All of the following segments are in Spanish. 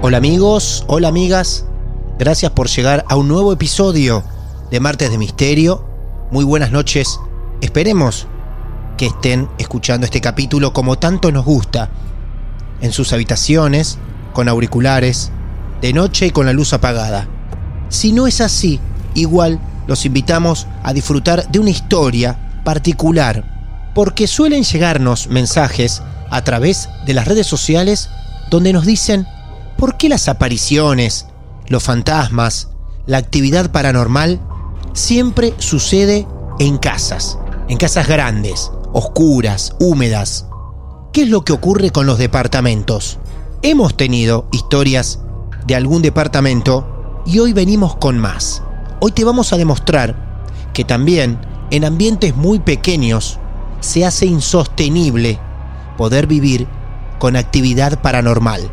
Hola amigos, hola amigas, gracias por llegar a un nuevo episodio de Martes de Misterio. Muy buenas noches, esperemos que estén escuchando este capítulo como tanto nos gusta, en sus habitaciones, con auriculares, de noche y con la luz apagada. Si no es así, igual los invitamos a disfrutar de una historia particular, porque suelen llegarnos mensajes a través de las redes sociales donde nos dicen ¿Por qué las apariciones, los fantasmas, la actividad paranormal siempre sucede en casas? En casas grandes, oscuras, húmedas. ¿Qué es lo que ocurre con los departamentos? Hemos tenido historias de algún departamento y hoy venimos con más. Hoy te vamos a demostrar que también en ambientes muy pequeños se hace insostenible poder vivir con actividad paranormal.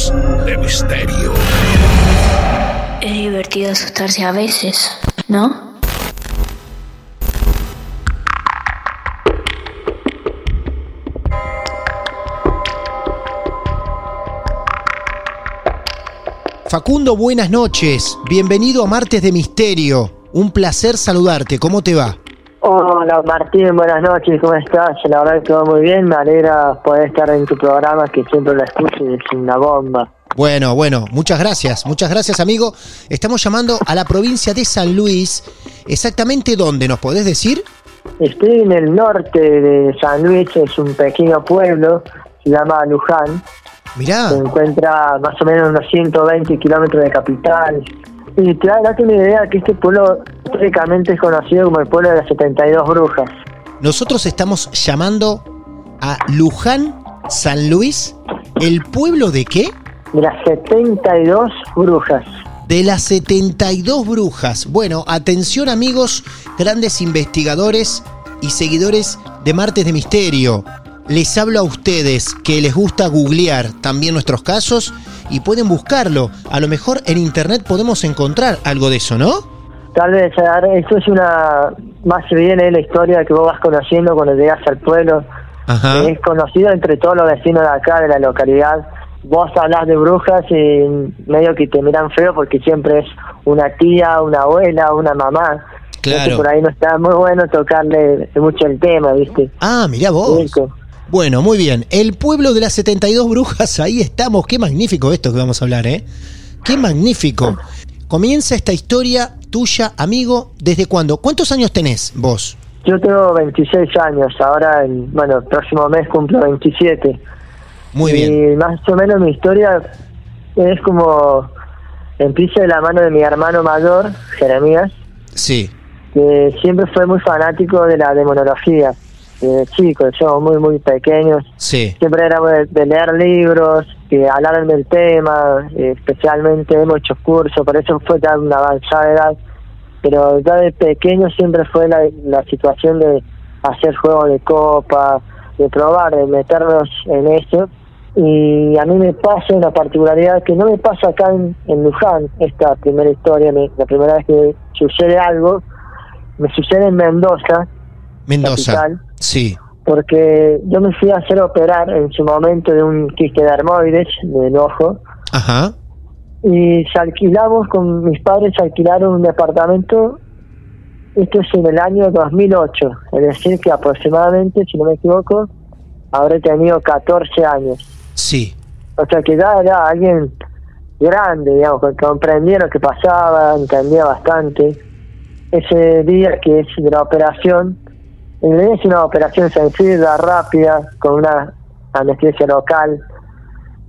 De Misterio. Es divertido asustarse a veces, ¿no? Facundo, buenas noches. Bienvenido a Martes de Misterio. Un placer saludarte. ¿Cómo te va? Hola Martín, buenas noches, ¿cómo estás? La verdad que todo muy bien, me alegra poder estar en tu programa que siempre lo escucho y es una bomba. Bueno, bueno, muchas gracias. Muchas gracias, amigo. Estamos llamando a la provincia de San Luis. ¿Exactamente dónde? ¿Nos podés decir? Estoy en el norte de San Luis, es un pequeño pueblo, se llama Luján, Mirá. se encuentra más o menos unos 120 kilómetros de capital. Y te da date una idea que este pueblo históricamente es conocido como el pueblo de las 72 brujas. Nosotros estamos llamando a Luján, San Luis. ¿El pueblo de qué? De las 72 brujas. De las 72 brujas. Bueno, atención amigos, grandes investigadores y seguidores de Martes de Misterio. Les hablo a ustedes que les gusta googlear también nuestros casos y pueden buscarlo. A lo mejor en internet podemos encontrar algo de eso, ¿no? Tal vez, esto es una, más se viene la historia que vos vas conociendo cuando llegas al pueblo. Ajá. Es conocido entre todos los vecinos de acá, de la localidad. Vos hablas de brujas y medio que te miran feo porque siempre es una tía, una abuela, una mamá. Entonces, Claro. por ahí no está muy bueno tocarle mucho el tema, ¿viste? Ah, mirá vos. Rico. Bueno, muy bien. El pueblo de las 72 brujas, ahí estamos. Qué magnífico esto que vamos a hablar, ¿eh? Qué magnífico. Comienza esta historia tuya, amigo, ¿desde cuándo? ¿Cuántos años tenés vos? Yo tengo 26 años, ahora, el, bueno, el próximo mes cumplo 27. Muy bien. Y más o menos mi historia es como empieza de la mano de mi hermano mayor, Jeremías, Sí. que siempre fue muy fanático de la demonología. De chicos, somos muy, muy pequeños. Sí. Siempre éramos de, de leer libros, que hablaran del tema, eh, especialmente hemos hecho cursos, por eso fue tan una avanzada edad pero ya de pequeño siempre fue la, la situación de hacer juegos de copa, de probar, de meternos en eso. Y a mí me pasa una particularidad que no me pasa acá en, en Luján, esta primera historia, me- la primera vez que sucede algo, me sucede en Mendoza, Mendoza. capital, Sí. porque yo me fui a hacer operar en su momento de un quiste de armoides del ojo Ajá. y se alquilamos con mis padres alquilaron un departamento esto es en el año 2008 es decir que aproximadamente si no me equivoco habré tenido 14 años Sí. o sea que ya era alguien grande digamos que comprendía lo que pasaba entendía bastante ese día que es de la operación es una operación sencilla rápida con una anestesia local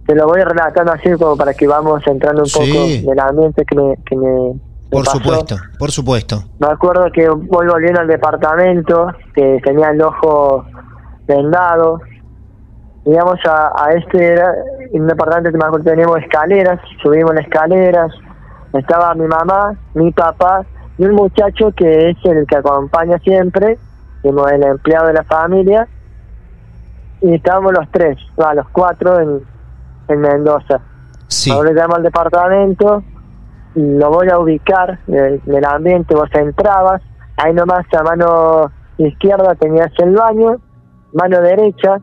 te lo voy relatando así como para que vamos entrando un Sí. poco del ambiente que me, que me, Por pasó. supuesto, por supuesto. Me acuerdo que voy volviendo al departamento, que tenía el ojo vendado. Digamos, a, a este era un departamento que me acuerdo teníamos escaleras, subimos las escaleras. Estaba mi mamá, mi papá y un muchacho que es el que acompaña siempre, como el empleado de la familia. Y estábamos los tres, no, los cuatro en, en Mendoza. Sí. Ahora llamo al departamento, lo voy a ubicar en el ambiente, vos entrabas, ahí nomás a mano izquierda tenías el baño, mano derecha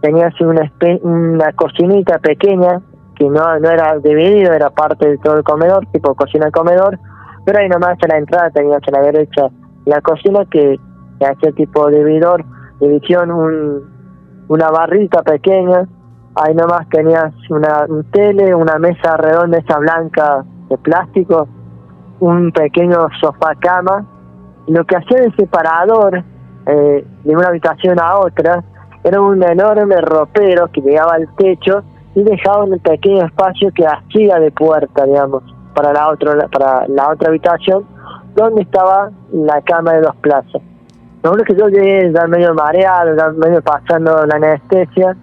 tenías una, espe- una cocinita pequeña que no, no era dividido, era parte de todo el comedor, tipo cocina-comedor, pero ahí nomás a la entrada tenías a la derecha la cocina que, que hacía tipo dividor, división, un, una barrita pequeña, ahí nomás tenías una un tele, una mesa redonda esa blanca de plástico, un pequeño sofá cama. Lo que hacía de separador eh, de una habitación a otra era un enorme ropero que llegaba al techo y dejaba un pequeño espacio que hacía de puerta, digamos, para la otra para la otra habitación donde estaba la cama de dos plazas. Lo que yo llegué ya medio mareado, ya medio pasando la anestesia,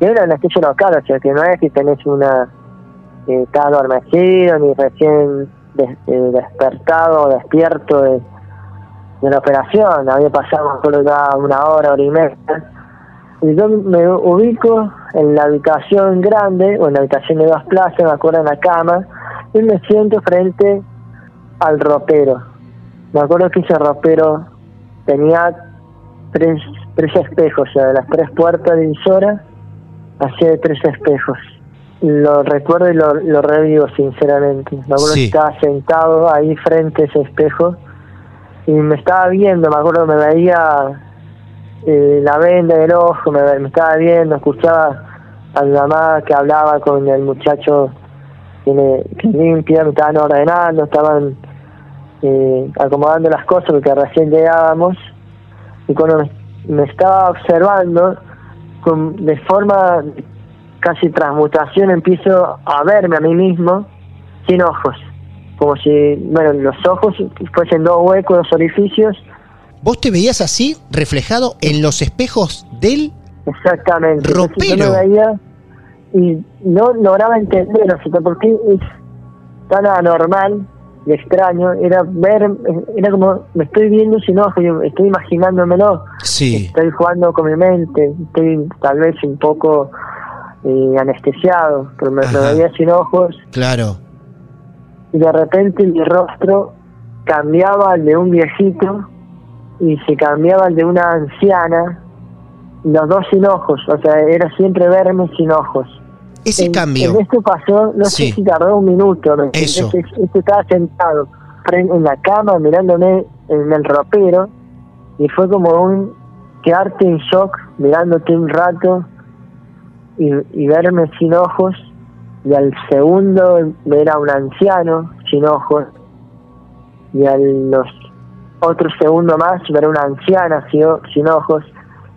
y era anestesia local, o sea que no es que tenés una eh, estás adormecido ni recién des- eh, despertado o despierto de, de la operación, había pasado solo ya una hora, hora y media. Y yo me ubico en la habitación grande, o en la habitación de dos plazas, me acuerdo en la cama, y me siento frente al ropero. Me acuerdo que ese ropero tenía tres, tres espejos, o sea, de las tres puertas divisoras, hacía de tres espejos. Lo recuerdo y lo, lo revivo sinceramente. Me acuerdo Sí. que estaba sentado ahí frente a ese espejo y me estaba viendo, me acuerdo que me veía eh, la venda del ojo, me, me estaba viendo, escuchaba a mi mamá que hablaba con el muchacho que, le, que limpia, me estaban ordenando, estaban eh, acomodando las cosas porque recién llegábamos. Y cuando me, me estaba observando con, de forma casi transmutación empiezo a verme a mí mismo sin ojos. Como si bueno los ojos fuesen dos huecos dos orificios. ¿Vos te veías así, reflejado en los espejos del exactamente. Ropero. yo me veía y no lograba entender o sea por qué es tan anormal extraño era ver era como me estoy viendo sin ojos yo estoy imaginándomelo Sí. estoy jugando con mi mente, estoy tal vez un poco eh, anestesiado, pero me, Ajá. veía sin ojos Claro. y de repente mi rostro cambiaba al de un viejito y se cambiaba al de una anciana, los dos sin ojos, o sea, era siempre verme sin ojos. Ese En- cambio. En esto pasó, no Sí. sé si tardó un minuto, ¿me entendés? Eso. Es- Este estaba sentado en la cama mirándome en el ropero y fue como un quedarte en shock mirándote un rato y, y verme sin ojos y al segundo ver a un anciano sin ojos y a los otros segundos más ver a una anciana sin ojos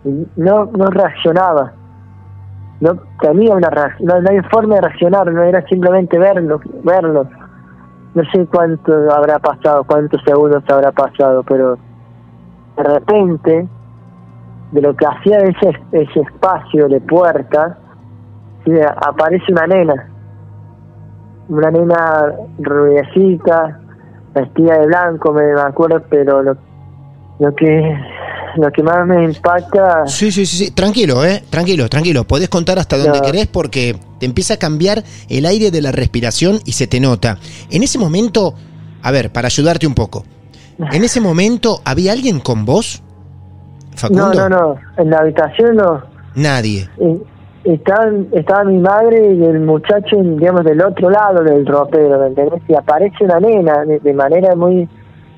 y no no reaccionaba no tenía una no, no hay forma de reaccionar, no era simplemente verlo, verlo. No sé cuánto habrá pasado, cuántos segundos habrá pasado, pero de repente, de lo que hacía ese, ese espacio de puerta, sí, aparece una nena, una nena rubiecita, vestida de blanco, me acuerdo, pero lo, lo que lo que más me impacta... Sí, sí, sí, sí. Tranquilo, ¿eh? Tranquilo, tranquilo. Podés contar hasta donde No. querés porque te empieza a cambiar el aire de la respiración y se te nota. En ese momento, a ver, para ayudarte un poco. En ese momento, ¿había alguien con vos? Facundo. No, no, no, en la habitación no. Nadie. Y- Estaba, estaba mi madre y el muchacho, digamos, del otro lado del ropero, ¿me entendés? Y aparece una nena de, de manera muy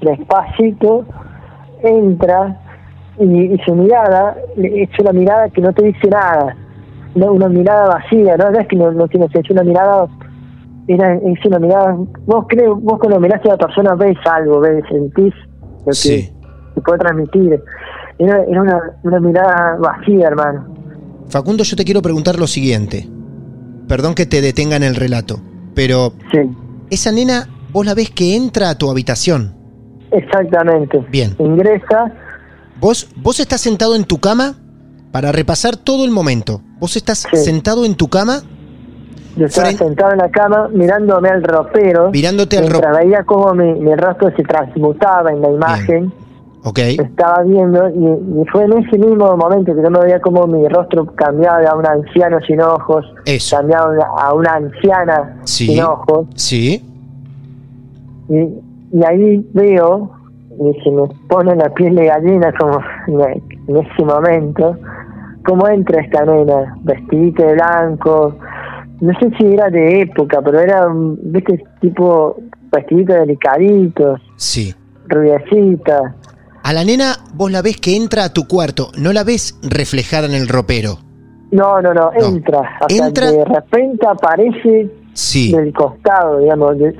despacito, entra y, y su mirada es una mirada que no te dice nada, no, una mirada vacía, no, no es que no, no tiene sentido, una mirada, era, es una mirada, vos creo, vos cuando mirás a la persona ves algo, ves, sentís lo que Sí. te puede transmitir. Era, era una, una mirada vacía, hermano. Facundo, yo te quiero preguntar lo siguiente. Perdón que te detenga en el relato, pero Sí. esa nena, vos la ves que entra a tu habitación. Exactamente. Bien. Ingresa, Vos, vos estás sentado en tu cama para repasar todo el momento. Vos estás Sí. sentado en tu cama yo estaba sentado en la cama mirándome al ropero. Mirándote al ropero. veía cómo mi, mi rostro se transmutaba en la imagen. Ok. Estaba viendo y, y fue en ese mismo momento que yo me veía como mi rostro cambiaba de a un anciano sin ojos, Eso. cambiaba a una anciana Sí. sin ojos. Sí. Y, y ahí veo, y se me pone la piel de gallina como en, en ese momento, cómo entra esta nena, vestidita de blanco, no sé si era de época, pero era, un, viste, tipo vestidito delicaditos, Sí. rubiecita. A la nena vos la ves que entra a tu cuarto, no la ves reflejada en el ropero. No, no, no, No. entra. Sea, Entra- de repente aparece Sí. del costado, digamos. de-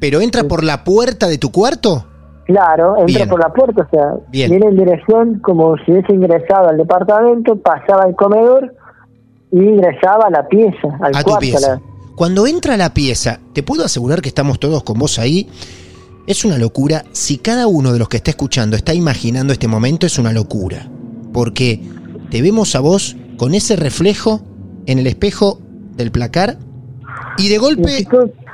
¿Pero entra por la puerta de tu cuarto? Claro, entra Bien. por la puerta, o sea, Bien. viene en dirección como si hubiese ingresado al departamento, pasaba al comedor y ingresaba a la pieza, al A tu cuarto. pieza. la- Cuando entra a la pieza, te puedo asegurar que estamos todos con vos ahí. Es una locura. Si cada uno de los que está escuchando está imaginando este momento, es una locura. Porque te vemos a vos con ese reflejo en el espejo del placar y de golpe...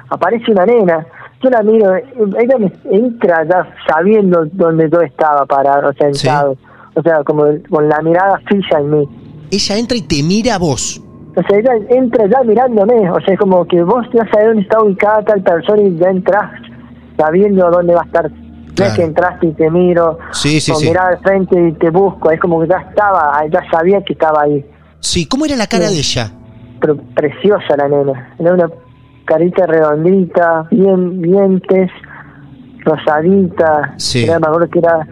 aparece una nena. Yo la miro, ella me entra ya sabiendo dónde yo estaba parado, sentado. O sea, como con la mirada fija en mí. Ella entra y te mira a vos. O sea, ella entra ya mirándome. O sea, es como que vos ya sabés dónde está ubicada tal persona y ya entras sabiendo dónde va a estar. No Claro. es que entraste y te miro, Sí, sí, sí. mirada al frente y te busco. Es como que ya estaba, ya sabía que estaba ahí. Sí, ¿cómo era la cara Sí. de ella? Pero preciosa la nena. Era una carita redondita, bien dientes, rosadita. Sí. Era, me acuerdo que era...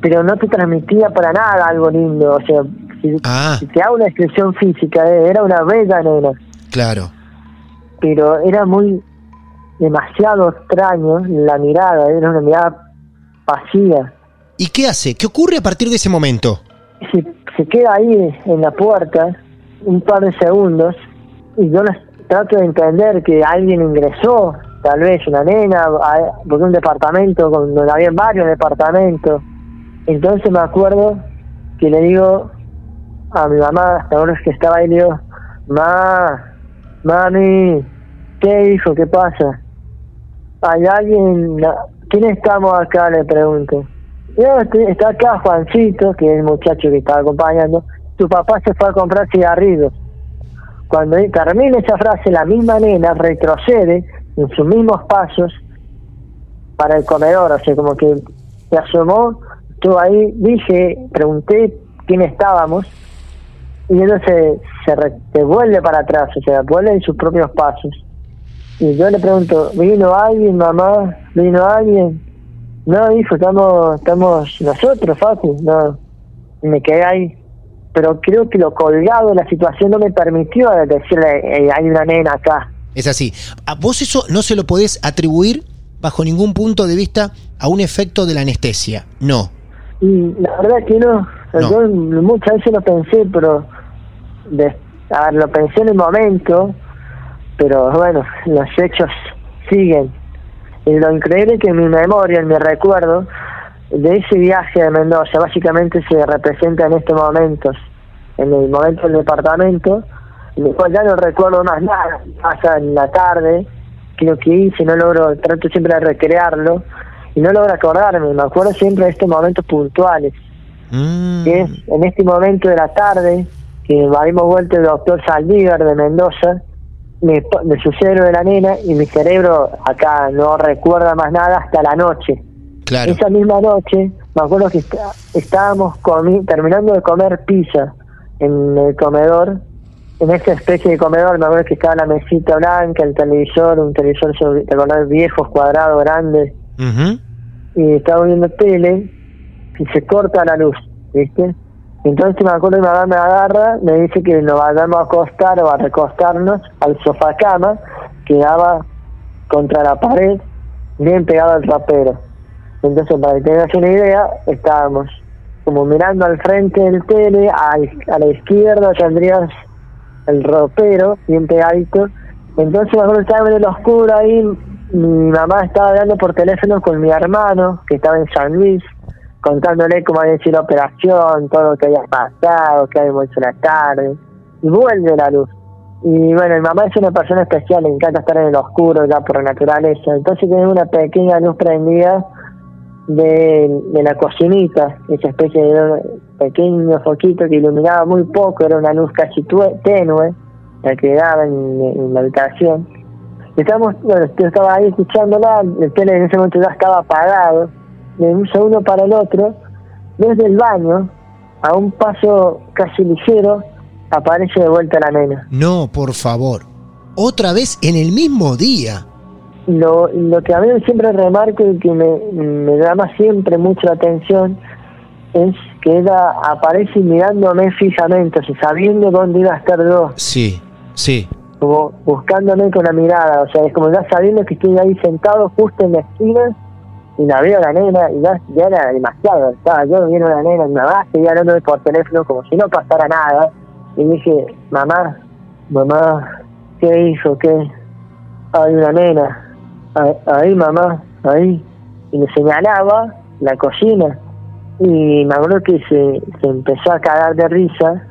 Pero no te transmitía para nada algo lindo. O sea, si, Ah. si te hago una descripción física, eh, era una bella nena. Claro. pero era muy demasiado extraño la mirada, era una mirada vacía. ¿Y qué hace? ¿Qué ocurre a partir de ese momento? Se, se queda ahí en la puerta un par de segundos y yo las- trato de entender que alguien ingresó, tal vez una nena, porque un departamento donde había varios departamentos. Entonces me acuerdo que le digo a mi mamá, ahora que estaba ahí, le digo, ma, mami, ¿qué hijo? ¿Qué pasa? ¿Hay alguien? ¿Quién estamos acá? Le pregunto. Yo estoy- está acá Juancito, que es el muchacho que estaba acompañando. Tu papá se fue a comprar cigarrillos. Cuando termina esa frase, la misma nena retrocede en sus mismos pasos para el comedor, o sea, como que se asomó, estuvo ahí, dije, pregunté quién estábamos, y ella se, vuelve para atrás, o sea, vuelve en sus propios pasos. Y yo le pregunto, ¿vino alguien, mamá? ¿Vino alguien? No, hijo, estamos, estamos nosotros, Facu. No, me quedé ahí. Pero creo que lo colgado de la situación no me permitió decirle, "Eh, hay una nena acá. Es así. A vos eso no se lo podés atribuir bajo ningún punto de vista a un efecto de la anestesia. No. Y la verdad que no. No. Yo muchas veces lo pensé, pero de- a ver, lo pensé en el momento, pero bueno, los hechos siguen. Y lo increíble es que en mi memoria, en mi recuerdo de ese viaje de Mendoza, básicamente se representa en estos momentos, en el momento del departamento, en el cual ya no recuerdo más nada, pasa en la tarde, lo que hice, no logro, trato siempre de recrearlo y no logro acordarme, me acuerdo siempre de estos momentos puntuales, Mm. que es en este momento de la tarde, que habíamos vuelto el doctor Saldívar de Mendoza, me, me sucede lo de la nena y mi cerebro acá no recuerda más nada hasta la noche. Claro. Esa misma noche, me acuerdo que está- estábamos comi- terminando de comer pizza en el comedor, en esta especie de comedor, me acuerdo que estaba la mesita blanca, el televisor, un televisor sobre- ¿te acordás? viejos, cuadrado, grande, Ujú. y estaba viendo tele y se corta la luz, ¿viste? Entonces me acuerdo que mi mamá me agarra, me dice que nos vayamos a acostar o a recostarnos al sofá cama que daba contra la pared, bien pegado al rapero. Entonces, para que tengas una idea, estábamos como mirando al frente del tele, al- a la izquierda tendrías el ropero, bien pegadito. Entonces, me acuerdo en el oscuro ahí, mi mamá estaba hablando por teléfono con mi hermano, que estaba en San Luis, contándole cómo había sido la operación, todo lo que había pasado, que habíamos hecho la tarde, y vuelve la luz. Y bueno, mi mamá es una persona especial, le encanta estar en el oscuro ya por naturaleza, entonces tiene una pequeña luz prendida de, la cocinita, esa especie de pequeño foquito que iluminaba muy poco, era una luz casi tenue, la que daba en, la habitación. Estamos, bueno, yo estaba ahí escuchándola, el tele en ese momento ya estaba apagado, de un segundo para el otro, desde el baño, a un paso casi ligero, aparece de vuelta la nena. No, por favor. Otra vez en el mismo día. Lo, lo que a mí siempre remarco y que me, me llama siempre mucho la atención es que ella aparece mirándome fijamente, o sea, sabiendo dónde iba a estar yo, Sí, sí. como buscándome con la mirada, o sea, es como ya sabiendo que estoy ahí sentado justo en la esquina y la veo a la nena y ya, ya era demasiado, estaba yo viendo a la nena, mi mamá seguía hablándome por teléfono como si no pasara nada y dije, mamá, mamá, ¿qué hizo? ¿Qué? Hay una nena, ahí, mamá, ahí, y me señalaba la cocina y me acuerdo que se, se empezó a cagar de risa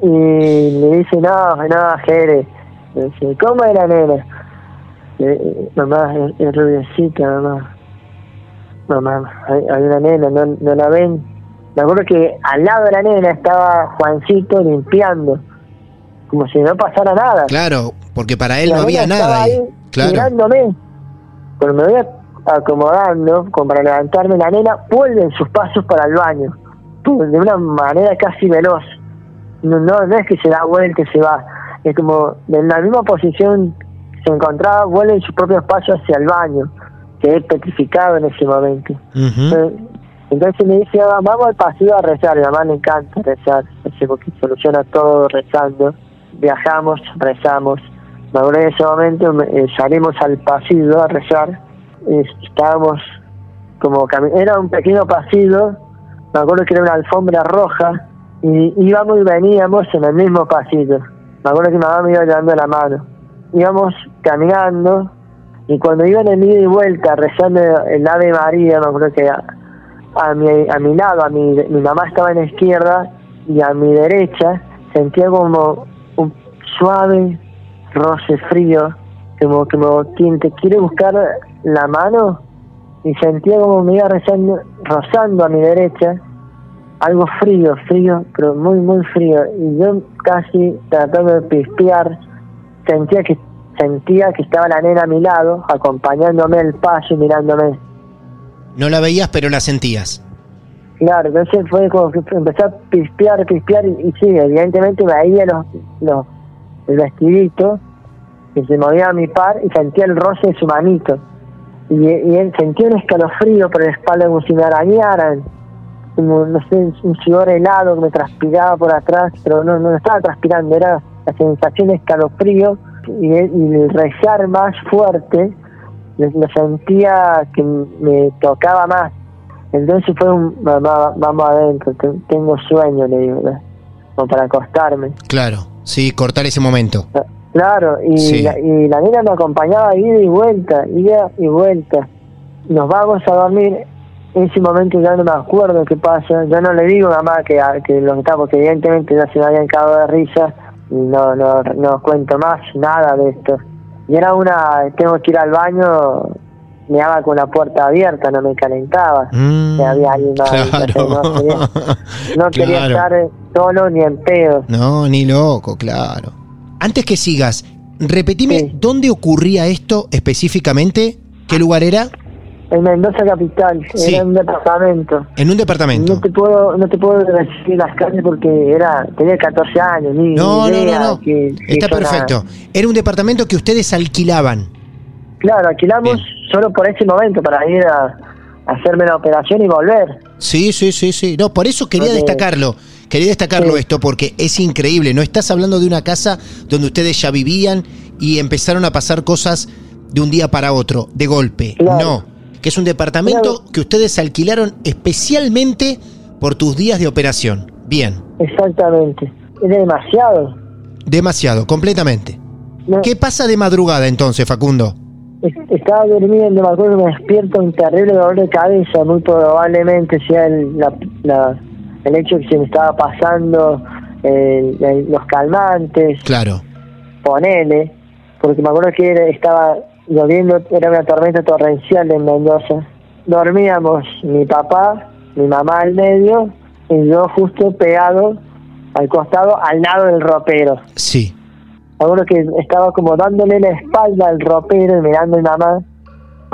y le dice, no, no, Jere, me dice, ¿cómo es la nena? Eh, mamá, es, es rubiecita, mamá. Mamá, hay, hay una nena, ¿no, ¿no la ven? Me acuerdo que al lado de la nena estaba Juancito limpiando, como si no pasara nada. Claro, porque para él La no había nada ahí. Claro. Mirándome. Cuando me voy acomodando, como para levantarme, la nena vuelve en sus pasos para el baño, de una manera casi veloz. No, no, no es que se da vuelta y se va, es como en la misma posición se encontraba, vuelve en sus propios pasos hacia el baño, que es petrificado en ese momento. Entonces me dice, "Ah, vamos al pasillo a rezar, a mi mamá le encanta rezar, porque soluciona todo rezando. Viajamos, rezamos. Me acuerdo en ese momento me- eh, salimos al pasillo a rezar. eh, estábamos como era un pequeño pasillo, me acuerdo que era una alfombra roja, y íbamos y veníamos en el mismo pasillo. Me acuerdo que mi mamá me iba llevando la mano. Íbamos caminando, y cuando iban en ida y vuelta rezando el Ave María, me acuerdo que a, a mi, a mi lado, a mi, mi mamá estaba en la izquierda y a mi derecha sentía como un suave roce frío, como que me quien te quiere buscar la mano y sentía como me iba rezando, rozando a mi derecha algo frío, frío, pero muy, muy frío. Y yo casi tratando de pispear, sentía que sentía que estaba la nena a mi lado, acompañándome el paso y mirándome. No la veías, pero la sentías. Claro, entonces fue como que empecé a pispear, pispear, y, y sí, evidentemente veía los, los, el vestidito que se movía a mi par y sentía el roce de su manito. Y, y él sentía un escalofrío por la espalda como si me arañaran, como, no sé, un sudor helado que me transpiraba por atrás, pero no, no estaba transpirando, era la sensación de escalofrío y, y el rezar más fuerte, lo, sentía que me tocaba más. Entonces fue un, mamá, vamos adentro, te- tengo sueño, le digo, ¿verdad? como para acostarme. Claro. Sí, cortar ese momento. Claro, y, Sí. la, y la nena me acompañaba ida y vuelta, ida y vuelta. Nos vamos a dormir, en ese momento ya no me acuerdo qué pasa, yo no le digo a mamá que, que lo que está, porque evidentemente ya se me habían cagado de risa, y no, no, no cuento más nada de esto. y era una, tengo que ir al baño, me daba con la puerta abierta, no me calentaba. Mm, había alguien más, claro. no quería, no quería Claro. estar solo ni en pedo. No, ni loco, claro. Antes que sigas, repetime Sí. dónde ocurría esto específicamente. ¿Qué lugar era? En Mendoza capital, Sí. era un departamento. En un departamento. No te puedo, no te puedo decir las calles porque era, tenía 14 años, ni No, ni no, idea no, no. que- que Está nada. perfecto. Era un departamento que ustedes alquilaban. Claro, alquilamos Bien. solo por ese momento para ir a, a hacerme la operación y volver. Sí, sí, sí, sí. No, por eso quería Porque- destacarlo. Quería destacarlo Sí. esto porque es increíble. No estás hablando de una casa donde ustedes ya vivían y empezaron a pasar cosas de un día para otro, de golpe. Claro. No, que es un departamento Claro. que ustedes alquilaron especialmente por tus días de operación. Bien, Exactamente. Era demasiado. demasiado, completamente. No, ¿Qué pasa de madrugada entonces, Facundo? es- Estaba durmiendo, me acuerdo que me despierto un terrible dolor de cabeza, muy probablemente sea el, la, la- el hecho que se me estaba pasando el- el- los calmantes, Claro. ponele, porque me acuerdo que era- estaba lloviendo, era una tormenta torrencial en Mendoza. Dormíamos mi papá, mi mamá al medio y yo justo pegado al costado, al lado del ropero. Sí. Me acuerdo que estaba como dándole la espalda al ropero y mirando a mi mamá,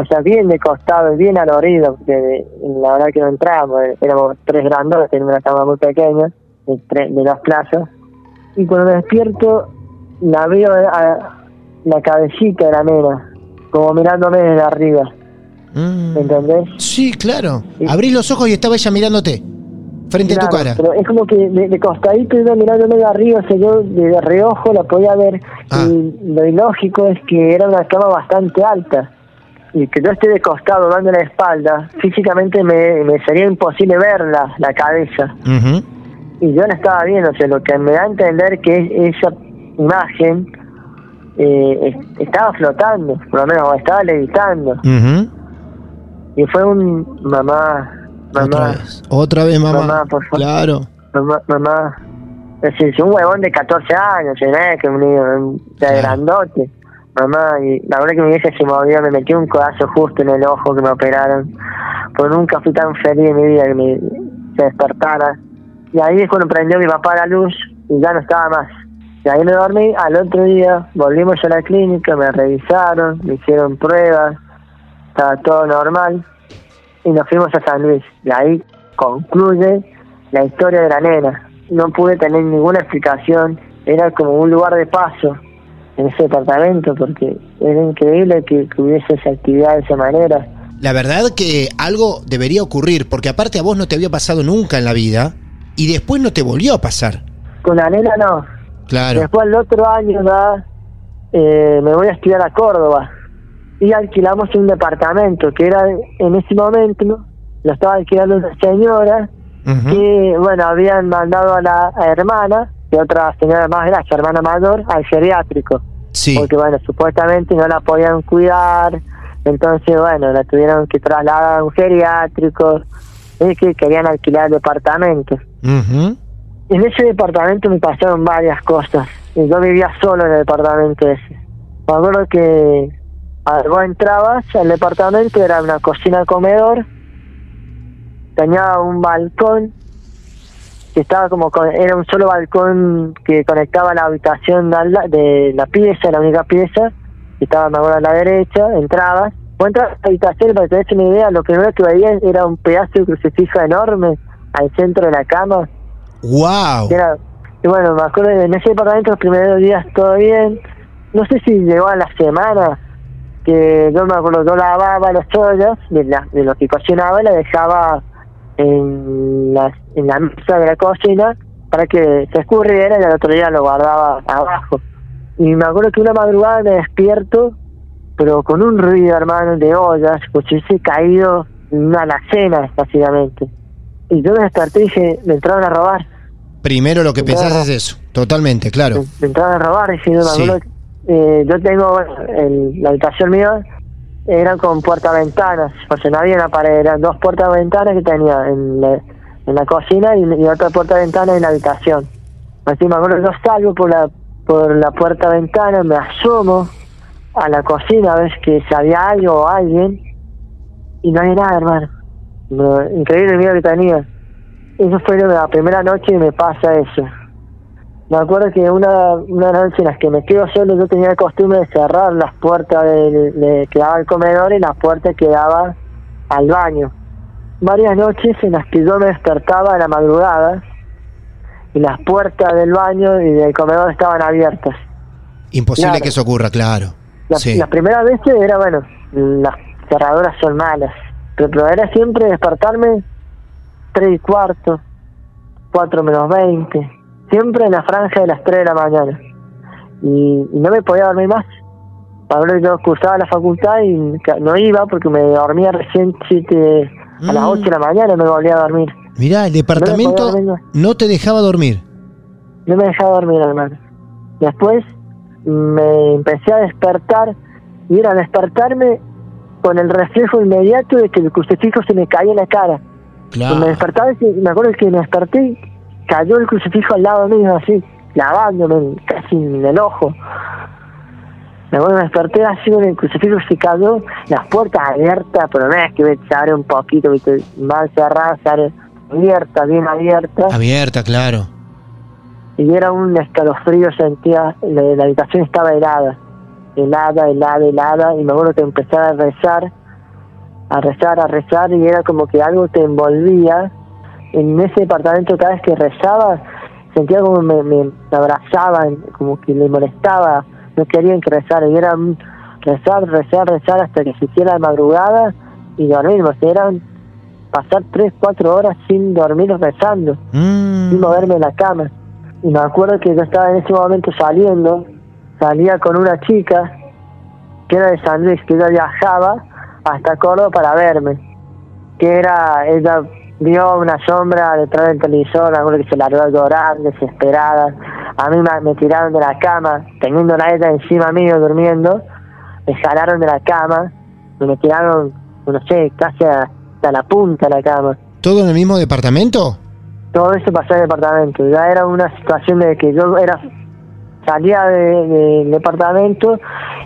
o sea, bien de costado, bien al oído, porque la verdad que no entrábamos, éramos tres grandotes, en una cama muy pequeña, de, tres, de dos plazas, y cuando me despierto la veo a la cabecita de la nena, como mirándome desde arriba, Mm. ¿me entendés? Sí, claro. Sí. Abrís los ojos y estaba ella mirándote. Frente a tu cara. Pero es como que de, de costadito iba mirándome de arriba, o sea, yo de reojo la podía ver. Ah. Y lo ilógico es que era una cama bastante alta. Y que yo esté de costado dando la espalda, físicamente me, me sería imposible ver la, cabeza. Y yo la estaba viendo, o sea, lo que me da a entender que es- esa imagen eh, es- estaba flotando, por lo menos, o estaba levitando. Y fue un mamá, Otra mamá, vez. Otra vez, mamá. Mamá, por favor. Claro. Mamá, mamá. Es decir, un huevón de 14 años, ¿no? que un niño un- de Claro. grandote. Mamá, y la verdad que mi vieja se movió, me metió un codazo justo en el ojo que me operaron. Pues nunca fui tan feliz en mi vida que me se despertara. Y ahí es cuando prendió mi papá la luz y ya no estaba más. Y ahí me dormí, al otro día volvimos a la clínica, me revisaron, me hicieron pruebas, estaba todo normal y nos fuimos a San Luis. Y ahí concluye la historia de la nena. No pude tener ninguna explicación, era como un lugar de paso en ese departamento porque era increíble que, que hubiese esa actividad de esa manera. La verdad que algo debería ocurrir, porque aparte a vos no te había pasado nunca en la vida y después no te volvió a pasar. Con la nena no. Claro. Después el otro año eh, me voy a estudiar a Córdoba y alquilamos un departamento que era en ese momento, ¿no? lo estaba alquilando una señora que, bueno, habían mandado a la hermana, que otra señora más grande, hermana mayor, al geriátrico. Sí. Porque, bueno, supuestamente no la podían cuidar, entonces, bueno, la tuvieron que trasladar a un geriátrico, es que querían alquilar el departamento. Ujú. En ese departamento me pasaron varias cosas, y yo vivía solo en el departamento ese. Me acuerdo que vos entrabas al departamento, era una cocina-comedor, tenía un balcón que estaba como con- era un solo balcón que conectaba la habitación de, la- de la pieza, la única pieza, que estaba me acuerdo, a la derecha, entrabas, vos entras a la habitación para que te des una idea, lo primero que veías era un pedazo de crucifijo enorme al centro de la cama, Wow. era- y bueno, me acuerdo en ese departamento los primeros días todo bien, no sé si llegó a la semana, que yo me acuerdo, yo lavaba las ollas de, la, de lo que cocinaba y la dejaba en la, en la mesa de la cocina para que se escurriera y al otro día lo guardaba abajo. Y me acuerdo que una madrugada me despierto, pero con un ruido, hermano, de ollas, si hubiese caído en una alacena, básicamente. Y yo me desperté y dije, me entraron a robar. Primero lo que pensás es eso. Totalmente, claro. me, me entraron a robar me Sí. eh, yo tengo bueno, el- la habitación mía eran con puertas ventanas o sea no había una pared eran dos puertas ventanas que tenía en la, en la cocina y, y otra puerta ventana en la habitación así me acuerdo yo salgo por la por la puerta ventana me asomo a la cocina a ver que si había algo o alguien y no había nada, hermano. No, increíble el miedo que tenía. Eso fue la primera noche y me pasa eso. Me acuerdo que una, una noche en las que me quedo solo, yo tenía la costumbre de cerrar las puertas de, de- que daba al comedor y las puertas que daba al baño. Varias noches en las que yo me despertaba a la madrugada y las puertas del baño y del comedor estaban abiertas. Imposible Claro. que eso ocurra, claro. Sí. las primeras veces era, bueno, las cerraduras son malas, pero, pero era siempre despertarme tres y cuarto, cuatro menos veinte, siempre en la franja de las tres de la mañana. Y, y no me podía dormir más. Para que yo cursaba la facultad y no iba porque me dormía recién siete, a las Mm. ocho de la mañana me volvía a dormir. Mirá, el departamento no te dejaba dormir. No me dejaba dormir, hermano. Después me empecé a despertar y era despertarme con el reflejo inmediato de que el crucifijo se me caía en la cara. Claro. Me despertaba y me acuerdo que me desperté y cayó el crucifijo al lado mío, así, clavándome casi en el ojo. Me que me desperté así con el crucifijo se cayó, las puertas abiertas, pero no es que se abre un poquito, ¿viste? mal cerrada, se abre abierta, bien abierta Abierta, claro. y era un escalofrío, sentía, la, la habitación estaba helada, helada, helada, helada, y me acuerdo que empecé a rezar, a rezar, a rezar, y era como que algo te envolvía. En ese departamento cada vez que rezaba, sentía como me, me abrazaban, como que le molestaba, no querían que rezara, y era rezar, rezar, rezar hasta que se hiciera la madrugada y dormirme, o sea, eran pasar tres, cuatro horas sin dormir rezando Mm. sin moverme de la cama. Y me acuerdo que yo estaba en ese momento saliendo, salía con una chica que era de San Luis, que ella viajaba hasta Córdoba para verme. Que era, ella vio una sombra detrás del televisor, acuerdo que se largó a llorar, desesperada. A mí me, me tiraron de la cama, teniendo a ella encima mío durmiendo, me jalaron de la cama, me me tiraron, no sé, casi hasta la punta de la cama ¿Todo en el mismo departamento? todo eso pasó en el departamento. Ya era una situación de que yo era salía de- del departamento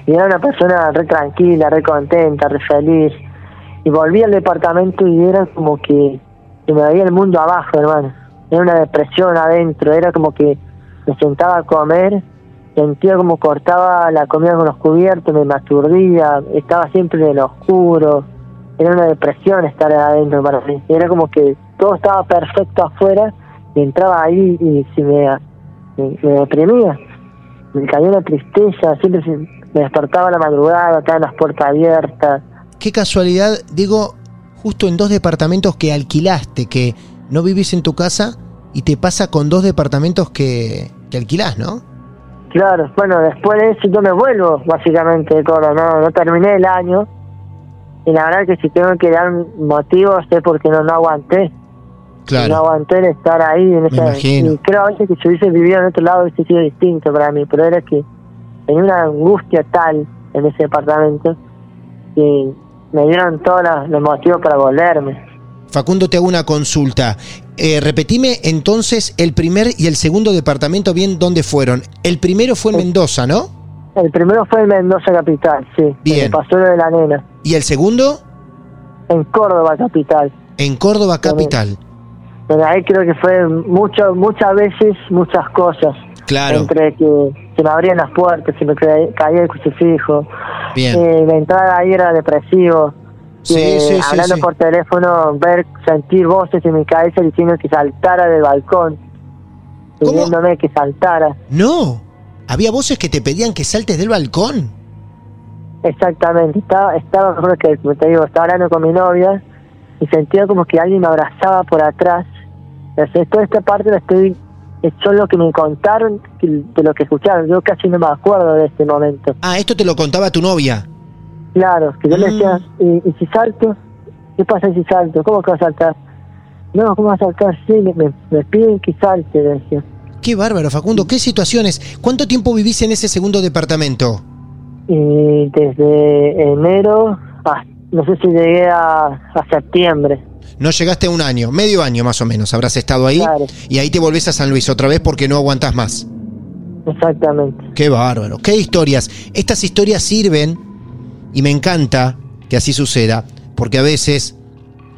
y era una persona re tranquila, re contenta, re feliz. Y volví al departamento y era como que, que me veía el mundo abajo, hermano. Era una depresión adentro, era como que me sentaba a comer, sentía como cortaba la comida con los cubiertos, me aturdía, estaba siempre en lo oscuro. Era una depresión estar adentro mí. Era como que todo estaba perfecto afuera y entraba ahí y se me, me, me deprimía. Me caía una tristeza, siempre se- me despertaba a la madrugada, estaban las puertas abiertas. Qué casualidad, digo, justo en dos departamentos que alquilaste, que no vivís en tu casa y te pasa con dos departamentos que, que alquilás, ¿no? Claro, bueno, después de eso yo me vuelvo básicamente de Córdoba, no, no terminé el año. Y la verdad que si tengo que dar un motivo, sé porque no, no aguanté. No Claro. aguanté el estar ahí en esa... imagino. Y creo a veces que si hubiese vivido en otro lado hubiese sido distinto para mí, pero era que tenía una angustia tal en ese departamento que me dieron todos los, los motivos para volverme. Facundo, te hago una consulta. Eh, repetime entonces el primer y el segundo departamento bien dónde fueron. El primero fue en Mendoza, ¿no? El primero fue en Mendoza Capital, sí. Bien. Me pasó lo de la nena. Y el segundo En Córdoba Capital. en Córdoba Capital. Pero ahí creo que fue mucho, muchas veces, muchas cosas. Claro. Entre que se me abrían las puertas, se me ca- caía el crucifijo. Bien. Eh, la entrada ahí era depresivo. Sí, Eh, sí, sí, hablando sí. por teléfono, ver, sentir voces en mi cabeza diciendo que saltara del balcón. ¿Cómo? Pidiéndome que saltara. No. Había voces que te pedían que saltes del balcón. Exactamente. Estaba, estaba, acuerdo que, como te digo, estaba hablando con mi novia y sentía como que alguien me abrazaba por atrás. Entonces, toda esta parte la estoy, solo lo que me contaron de lo que escucharon. Yo casi no me acuerdo de este momento. Ah, esto te lo contaba tu novia. Claro, que yo le Mm. decía, ¿y, y si salto? ¿Qué pasa si salto? ¿Cómo que vas a saltar? No, ¿cómo vas a saltar? Sí, me, me, me piden que salte, le decía. Qué bárbaro, Facundo. ¿Qué situaciones? ¿Cuánto tiempo vivís en ese segundo departamento? Y desde enero, hasta- no sé si llegué a, a septiembre. No llegaste a un año, medio año más o menos habrás estado ahí. Claro. Y ahí te volvés a San Luis otra vez porque no aguantás más. Exactamente. Qué bárbaro, qué historias. Estas historias sirven, y me encanta que así suceda, porque a veces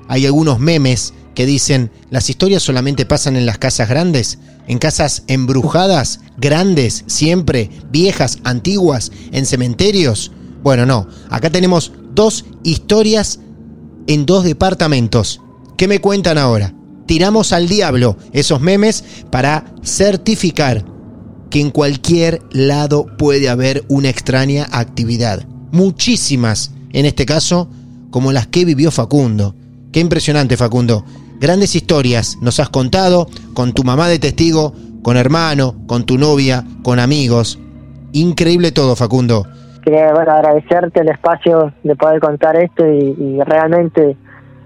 hay algunos memes que dicen, las historias solamente pasan en las casas grandes, en casas embrujadas, grandes, siempre, viejas, antiguas, en cementerios. Bueno, no, acá tenemos dos historias en dos departamentos. ¿Qué me cuentan ahora? Tiramos al diablo esos memes para certificar que en cualquier lado puede haber una extraña actividad. Muchísimas, en este caso, como las que vivió Facundo. Qué impresionante, Facundo. Grandes historias nos has contado con tu mamá de testigo, con hermano, con tu novia, con amigos. Increíble todo, Facundo. Quería bueno, agradecerte el espacio de poder contar esto y, y realmente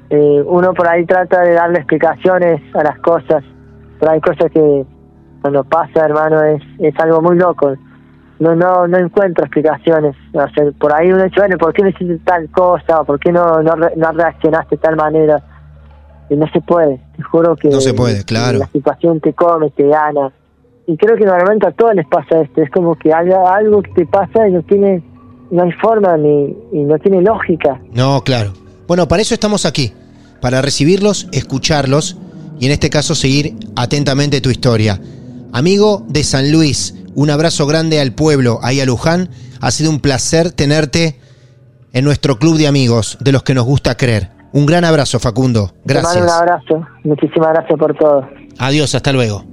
eh, uno por ahí trata de darle explicaciones a las cosas, pero hay cosas que cuando pasa, hermano, es, es algo muy loco. No, no, no encuentro explicaciones. O sea, por ahí uno dice, bueno, ¿por qué no hiciste tal cosa? ¿Por qué no, no, no reaccionaste de tal manera? Y no se puede, te juro que No se puede, claro. la situación te come, te gana. Y creo que normalmente a todos les pasa esto. Es como que hay algo que te pasa y no tiene, no hay forma ni y no tiene lógica. No, claro. Bueno, para eso estamos aquí, para recibirlos, escucharlos y en este caso seguir atentamente tu historia. Amigo de San Luis, un abrazo grande al pueblo, ahí a Luján. Ha sido un placer tenerte en nuestro club de amigos, de los que nos gusta creer. Un gran abrazo, Facundo. Te mando un Gracias. abrazo. Muchísimas gracias por todo. Adiós, hasta luego.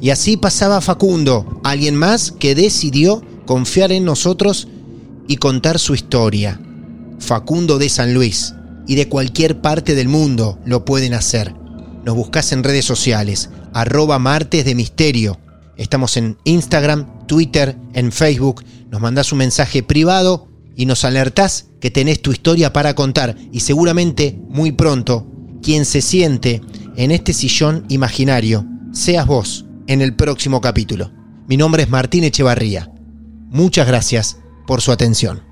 Y así pasaba Facundo, alguien más que decidió confiar en nosotros y contar su historia. Facundo de San Luis y de cualquier parte del mundo lo pueden hacer. Nos buscas en redes sociales, arroba martes de misterio. Estamos en Instagram, Twitter, en Facebook. Nos mandás un mensaje privado y nos alertás que tenés tu historia para contar. Y seguramente, muy pronto, quien se siente en este sillón imaginario, seas vos en el próximo capítulo. Mi nombre es Martín Echevarría. Muchas gracias por su atención.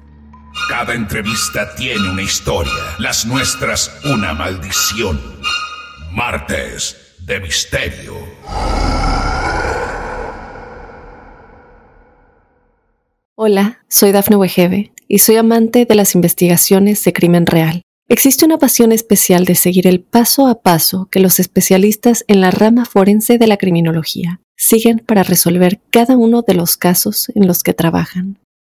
Cada entrevista tiene una historia, las nuestras una maldición. Martes de Misterio. Hola, soy Dafne Wegebe y soy amante de las investigaciones de crimen real. Existe una pasión especial de seguir el paso a paso que los especialistas en la rama forense de la criminología siguen para resolver cada uno de los casos en los que trabajan.